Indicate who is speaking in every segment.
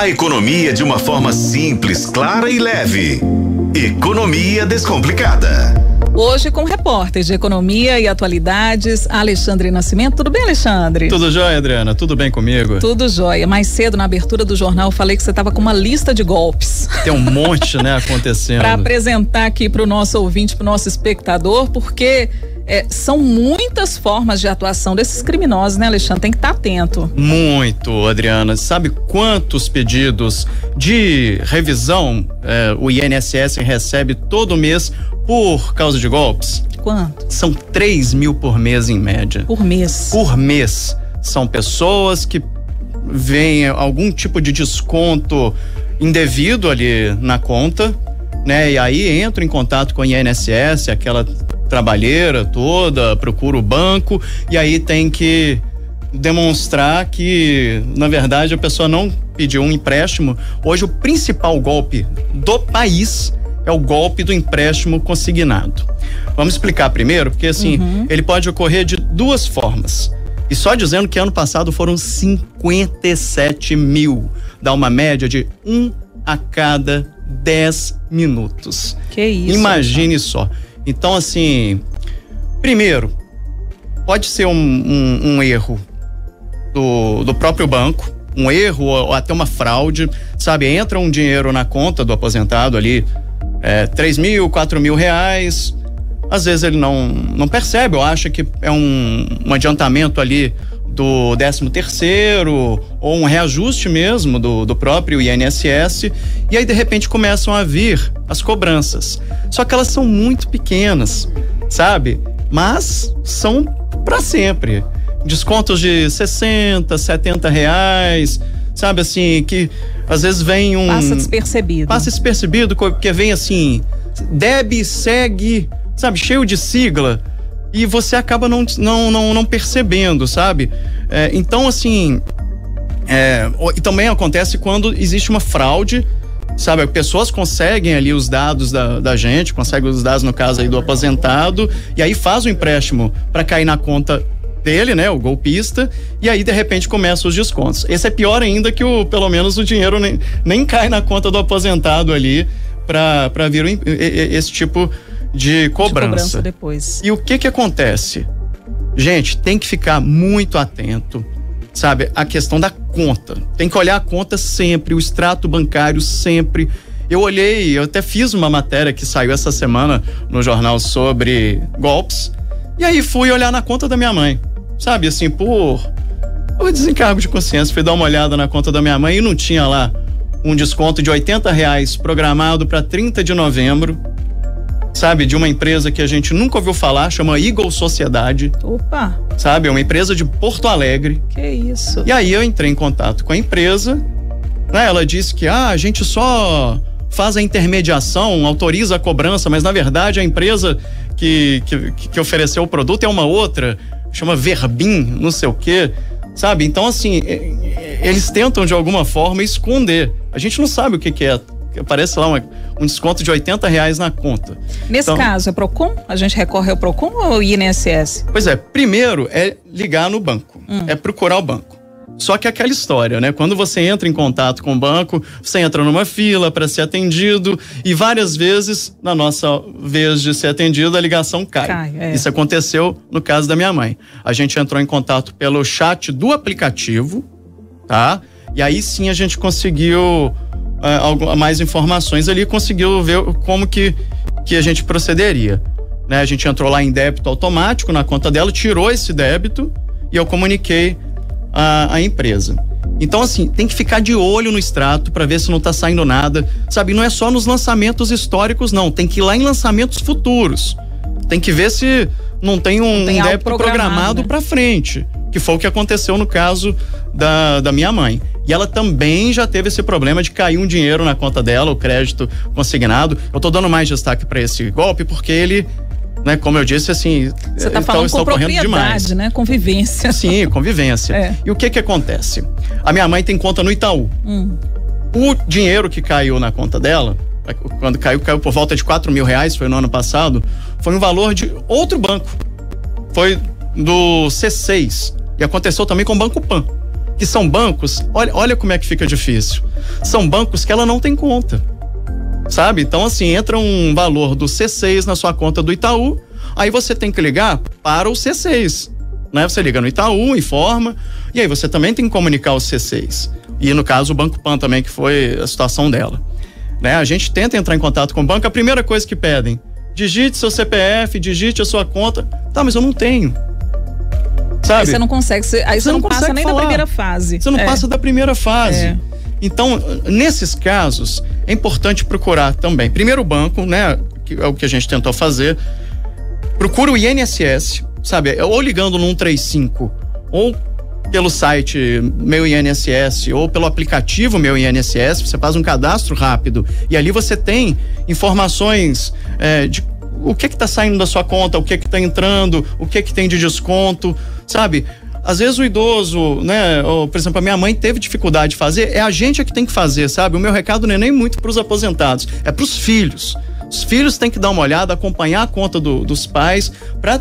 Speaker 1: A economia de uma forma simples, clara e leve. Economia Descomplicada.
Speaker 2: Hoje com repórter de economia e atualidades, Alexandre Nascimento. Tudo bem, Alexandre?
Speaker 3: Tudo jóia, Adriana? Tudo bem comigo?
Speaker 2: Tudo jóia. Mais cedo, na abertura do jornal, eu falei que você estava com uma lista de golpes.
Speaker 3: Tem um monte, né, acontecendo.
Speaker 2: para apresentar aqui para o nosso ouvinte, para o nosso espectador, porque é, são muitas formas de atuação desses criminosos, né, Alexandre? Tem que estar tá atento.
Speaker 3: Muito, Adriana. Sabe quantos pedidos de revisão é, o INSS recebe todo mês por causa de golpes?
Speaker 2: Quanto?
Speaker 3: São 3 mil por mês em média.
Speaker 2: Por mês.
Speaker 3: Por mês. São pessoas que veem algum tipo de desconto indevido ali na conta, né? E aí entram em contato com o INSS, aquela trabalheira toda, procura o banco e aí tem que demonstrar que, na verdade, a pessoa não pediu um empréstimo. Hoje, o principal golpe do país é o golpe do empréstimo consignado. Vamos explicar primeiro, porque assim, uhum. ele pode ocorrer de duas formas. E só dizendo que ano passado foram 57 mil, dá uma média de um a cada 10 minutos.
Speaker 2: Que isso.
Speaker 3: Imagine só. Então, assim, primeiro, pode ser um, um, um erro do, do próprio banco, um erro ou até uma fraude, sabe? Entra um dinheiro na conta do aposentado ali, é, 3 mil, 4 mil reais. Às vezes ele não, não percebe, ou acha que é um, um adiantamento ali do 13 terceiro ou um reajuste mesmo do, do próprio INSS e aí de repente começam a vir as cobranças. Só que elas são muito pequenas, sabe? Mas são para sempre. Descontos de 60, 70 reais, sabe assim, que às vezes vem um.
Speaker 2: Passa despercebido.
Speaker 3: Passa despercebido, porque vem assim, deb, segue, sabe, cheio de sigla e você acaba não, não, não, não percebendo, sabe? É, então, assim. É, e também acontece quando existe uma fraude, sabe? Pessoas conseguem ali os dados da, da gente, conseguem os dados, no caso aí, do aposentado, e aí faz o empréstimo para cair na conta dele, né, o golpista, e aí de repente começam os descontos. Esse é pior ainda que o, pelo menos o dinheiro nem, nem cai na conta do aposentado ali para vir esse tipo de cobrança. De cobrança
Speaker 2: depois.
Speaker 3: E o que que acontece? Gente, tem que ficar muito atento, sabe? A questão da conta. Tem que olhar a conta sempre, o extrato bancário sempre. Eu olhei, eu até fiz uma matéria que saiu essa semana no jornal sobre golpes. E aí fui olhar na conta da minha mãe. Sabe, assim, por, por desencargo de consciência, fui dar uma olhada na conta da minha mãe e não tinha lá um desconto de 80 reais programado para 30 de novembro sabe, de uma empresa que a gente nunca ouviu falar, chama Eagle Sociedade.
Speaker 2: Opa!
Speaker 3: Sabe, é uma empresa de Porto Alegre.
Speaker 2: Que isso?
Speaker 3: E aí eu entrei em contato com a empresa, né? Ela disse que ah, a gente só faz a intermediação, autoriza a cobrança, mas na verdade a empresa que, que, que ofereceu o produto é uma outra, chama Verbim, não sei o quê. Sabe? Então, assim, eles tentam de alguma forma esconder. A gente não sabe o que, que é aparece lá uma, um desconto de 80 reais na conta.
Speaker 2: Nesse então, caso, é PROCON? A gente recorre ao PROCON ou INSS?
Speaker 3: Pois é, primeiro é ligar no banco, hum. é procurar o banco. Só que é aquela história, né? Quando você entra em contato com o banco, você entra numa fila para ser atendido e várias vezes, na nossa vez de ser atendido, a ligação cai. cai é. Isso aconteceu no caso da minha mãe. A gente entrou em contato pelo chat do aplicativo, tá? E aí sim a gente conseguiu uh, mais informações ali conseguiu ver como que, que a gente procederia. Né? A gente entrou lá em débito automático na conta dela, tirou esse débito e eu comuniquei a, a empresa. Então, assim, tem que ficar de olho no extrato para ver se não está saindo nada. Sabe, não é só nos lançamentos históricos, não. Tem que ir lá em lançamentos futuros. Tem que ver se não tem um, tem um débito programado, programado né? para frente. Que foi o que aconteceu no caso da, da minha mãe. E ela também já teve esse problema de cair um dinheiro na conta dela, o crédito consignado. Eu tô dando mais destaque para esse golpe porque ele né, como eu disse, assim,
Speaker 2: você tá falando com propriedade, né? Convivência.
Speaker 3: Sim, convivência. É. E o que que acontece? A minha mãe tem conta no Itaú. Hum. O dinheiro que caiu na conta dela, quando caiu, caiu por volta de 4 mil reais, foi no ano passado, foi um valor de outro banco. Foi do C6. E aconteceu também com o Banco Pan que são bancos, olha, olha como é que fica difícil. São bancos que ela não tem conta. Sabe? Então, assim, entra um valor do C6 na sua conta do Itaú, aí você tem que ligar para o C6. Né? Você liga no Itaú, informa, e aí você também tem que comunicar o C6. E no caso, o Banco Pan também, que foi a situação dela. Né? A gente tenta entrar em contato com o banco, a primeira coisa que pedem, digite seu CPF, digite a sua conta. Tá, mas eu não tenho.
Speaker 2: Sabe? Aí você não consegue, você, aí você, você não, não passa nem falar. da primeira fase.
Speaker 3: Você não é. passa da primeira fase. É. Então, nesses casos, é importante procurar também. Primeiro o banco, né? Que é o que a gente tentou fazer. Procura o INSS, sabe? Ou ligando no 135, ou pelo site Meu INSS ou pelo aplicativo Meu INSS, você faz um cadastro rápido e ali você tem informações é, de o que está saindo da sua conta, o que está entrando, o que, que tem de desconto, sabe? Às vezes o idoso, né? Ou, por exemplo, a minha mãe teve dificuldade de fazer, é a gente é que tem que fazer, sabe? O meu recado não é nem muito para os aposentados, é para os filhos. Os filhos têm que dar uma olhada, acompanhar a conta do, dos pais para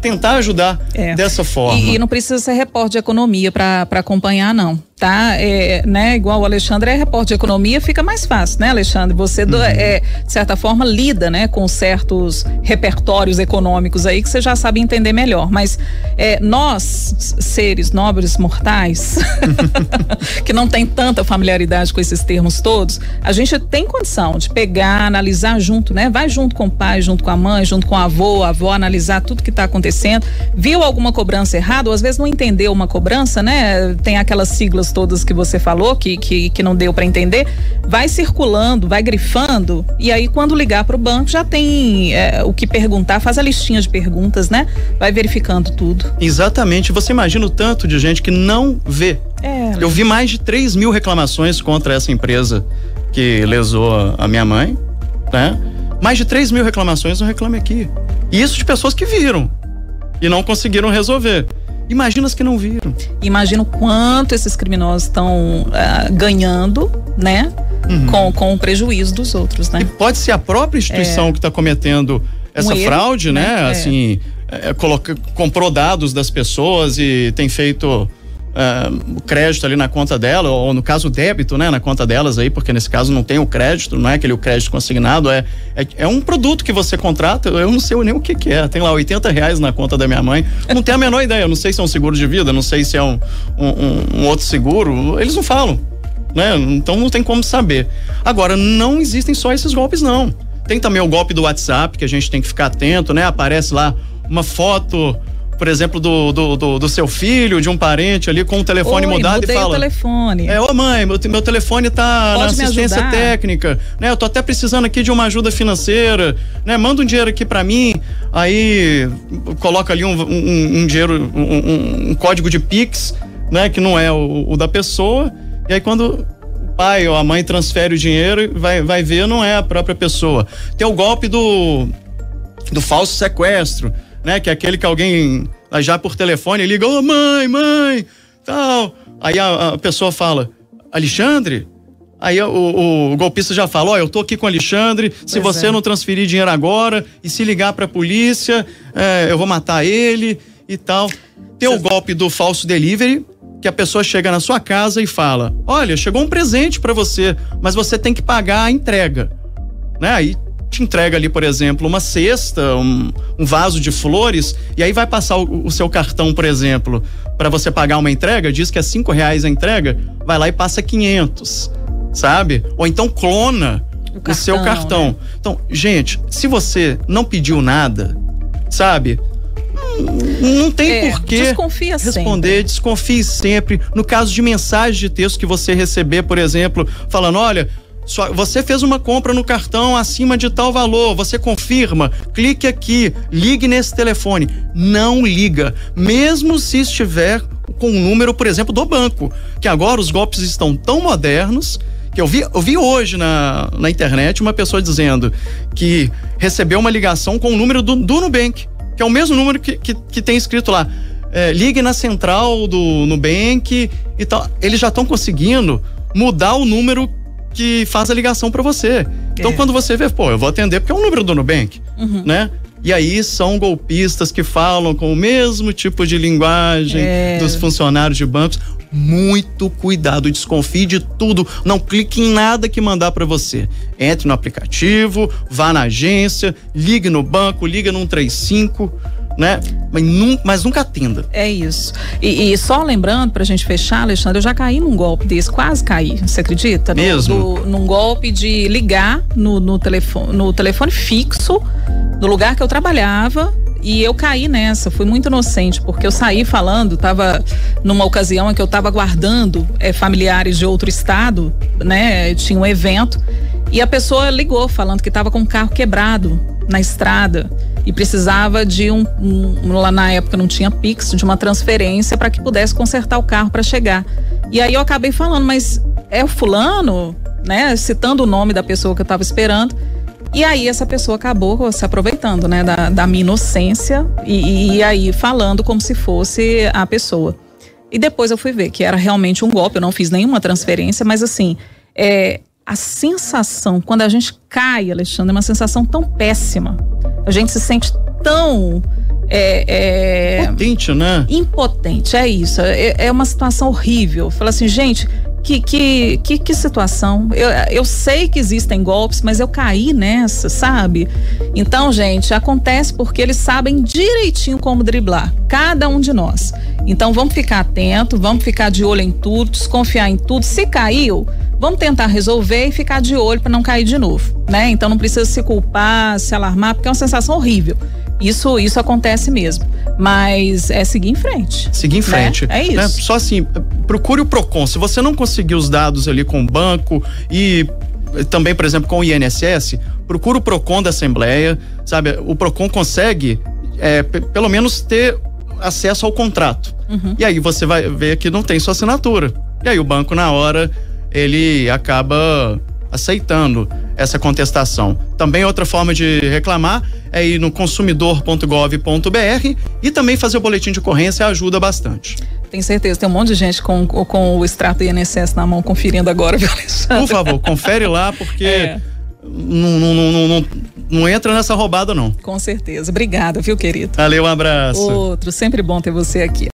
Speaker 3: tentar ajudar é. dessa forma.
Speaker 2: E, e, não precisa ser repórter de economia para acompanhar, não tá? É, né, igual o Alexandre é repórter de economia, fica mais fácil, né, Alexandre? Você, uhum. é, de certa forma, lida, né, com certos repertórios econômicos aí que você já sabe entender melhor. Mas é, nós, seres nobres mortais, que não tem tanta familiaridade com esses termos todos, a gente tem condição de pegar, analisar junto, né? Vai junto com o pai, junto com a mãe, junto com o avô, a avó, analisar tudo que está acontecendo. Viu alguma cobrança errada, ou às vezes não entendeu uma cobrança, né? Tem aquelas siglas todas que você falou, que, que, que não deu para entender, vai circulando, vai grifando, e aí quando ligar para o banco já tem é, o que perguntar, faz a listinha de perguntas, né? Vai verificando tudo.
Speaker 3: Exatamente. Você imagina o tanto de gente que não vê. É. Eu vi mais de 3 mil reclamações contra essa empresa que lesou a minha mãe, né? Mais de 3 mil reclamações no Reclame Aqui. E isso de pessoas que viram e não conseguiram resolver. Imagina as que não viram.
Speaker 2: Imagina o quanto esses criminosos estão uh, ganhando, né? Uhum. Com, com o prejuízo dos outros, né?
Speaker 3: E pode ser a própria instituição é. que está cometendo essa um fraude, erro, né? né? É. Assim, é, coloca, comprou dados das pessoas e tem feito uh, o crédito ali na conta dela, ou no caso o débito, né, na conta delas aí, porque nesse caso não tem o crédito, não é aquele crédito consignado, é, é, é um produto que você contrata, eu não sei nem o que, que é, tem lá 80 reais na conta da minha mãe, não tenho a menor ideia, eu não sei se é um seguro de vida, não sei se é um, um, um outro seguro, eles não falam, né, então não tem como saber. Agora, não existem só esses golpes não, tem também o golpe do WhatsApp, que a gente tem que ficar atento, né, aparece lá uma foto por exemplo, do, do, do, do, seu filho, de um parente ali com o telefone
Speaker 2: Oi,
Speaker 3: mudado e fala.
Speaker 2: o telefone.
Speaker 3: É, ô mãe, meu, meu telefone tá Pode na assistência técnica, né? Eu tô até precisando aqui de uma ajuda financeira, né? Manda um dinheiro aqui para mim, aí coloca ali um, um, um dinheiro, um, um, código de Pix, né? Que não é o, o da pessoa. E aí quando o pai ou a mãe transfere o dinheiro, vai, vai ver, não é a própria pessoa. Tem o golpe do, do falso sequestro né? Que é aquele que alguém já por telefone liga, ô oh, mãe, mãe, tal. Aí a, a pessoa fala, Alexandre? Aí o, o, golpista já fala: Ó, oh, eu tô aqui com o Alexandre. Se pois você é. não transferir dinheiro agora e se ligar para a polícia, é, eu vou matar ele e tal. Tem o golpe do falso delivery, que a pessoa chega na sua casa e fala: Olha, chegou um presente para você, mas você tem que pagar a entrega. Né? Aí te entrega ali, por exemplo, uma cesta, um, um vaso de flores, e aí vai passar o, o seu cartão, por exemplo, para você pagar uma entrega, diz que é cinco reais a entrega, vai lá e passa 500, sabe? Ou então clona o, cartão, o seu cartão. Né? Então, gente, se você não pediu nada, sabe? Não tem é, porquê responder,
Speaker 2: sempre.
Speaker 3: desconfie sempre. No caso de mensagem de texto que você receber, por exemplo, falando: olha, você fez uma compra no cartão acima de tal valor, você confirma, clique aqui, ligue nesse telefone. Não liga, mesmo se estiver com um número, por exemplo, do banco. Que agora os golpes estão tão modernos que eu vi, eu vi hoje na, na internet uma pessoa dizendo que recebeu uma ligação com o número do, do Nubank, que é o mesmo número que, que, que tem escrito lá. É, ligue na central do Nubank e tal. Eles já estão conseguindo mudar o número que faz a ligação para você. Então, é. quando você vê, pô, eu vou atender porque é um número do Nubank, uhum. né? E aí são golpistas que falam com o mesmo tipo de linguagem é. dos funcionários de bancos. muito cuidado, desconfie de tudo, não clique em nada que mandar para você. Entre no aplicativo, vá na agência, ligue no banco, liga no 135 né? Mas, nunca, mas nunca atenda.
Speaker 2: É isso. E, e só lembrando, pra gente fechar, Alexandre, eu já caí num golpe desse, quase caí, você acredita?
Speaker 3: Mesmo?
Speaker 2: Do, num golpe de ligar no, no, telefone, no telefone fixo, no lugar que eu trabalhava, e eu caí nessa, fui muito inocente, porque eu saí falando, estava numa ocasião em que eu estava aguardando é, familiares de outro estado, né? Tinha um evento, e a pessoa ligou falando que estava com o carro quebrado na estrada e precisava de um, um, lá na época não tinha Pix, de uma transferência para que pudesse consertar o carro para chegar. E aí eu acabei falando, mas é o fulano, né, citando o nome da pessoa que eu estava esperando. E aí essa pessoa acabou se aproveitando, né, da, da minha inocência e, e aí falando como se fosse a pessoa. E depois eu fui ver que era realmente um golpe, eu não fiz nenhuma transferência, mas assim, é, a sensação, quando a gente cai, Alexandre, é uma sensação tão péssima. A gente se sente tão. É,
Speaker 3: é, Impotente, né?
Speaker 2: Impotente, é isso. É, é uma situação horrível. Fala assim, gente, que, que, que, que, situação. Eu, eu sei que existem golpes, mas eu caí nessa, sabe? Então, gente, acontece porque eles sabem direitinho como driblar, cada um de nós. Então, vamos ficar atento, vamos ficar de olho em tudo, desconfiar em tudo. Se caiu, vamos tentar resolver e ficar de olho para não cair de novo, né? Então, não precisa se culpar, se alarmar, porque é uma sensação horrível. Isso, isso acontece mesmo. Mas é seguir em frente.
Speaker 3: Seguir em né? frente.
Speaker 2: Né? É isso. Né?
Speaker 3: Só assim, procure o PROCON. Se você não conseguir os dados ali com o banco e também, por exemplo, com o INSS, procure o PROCON da Assembleia, sabe? O PROCON consegue, é, pelo menos, ter acesso ao contrato. Uhum. E aí você vai ver que não tem sua assinatura. E aí o banco, na hora, ele acaba aceitando essa contestação. Também outra forma de reclamar é ir no consumidor.gov.br e também fazer o boletim de ocorrência ajuda bastante.
Speaker 2: Tenho certeza, tem um monte de gente com, com o extrato INSS na mão conferindo agora, viu, Alexandre?
Speaker 3: Por favor, confere lá, porque é. não, não, não, não, não entra nessa roubada, não.
Speaker 2: Com certeza. Obrigada, viu, querido?
Speaker 3: Valeu, um abraço.
Speaker 2: Outro, sempre bom ter você aqui.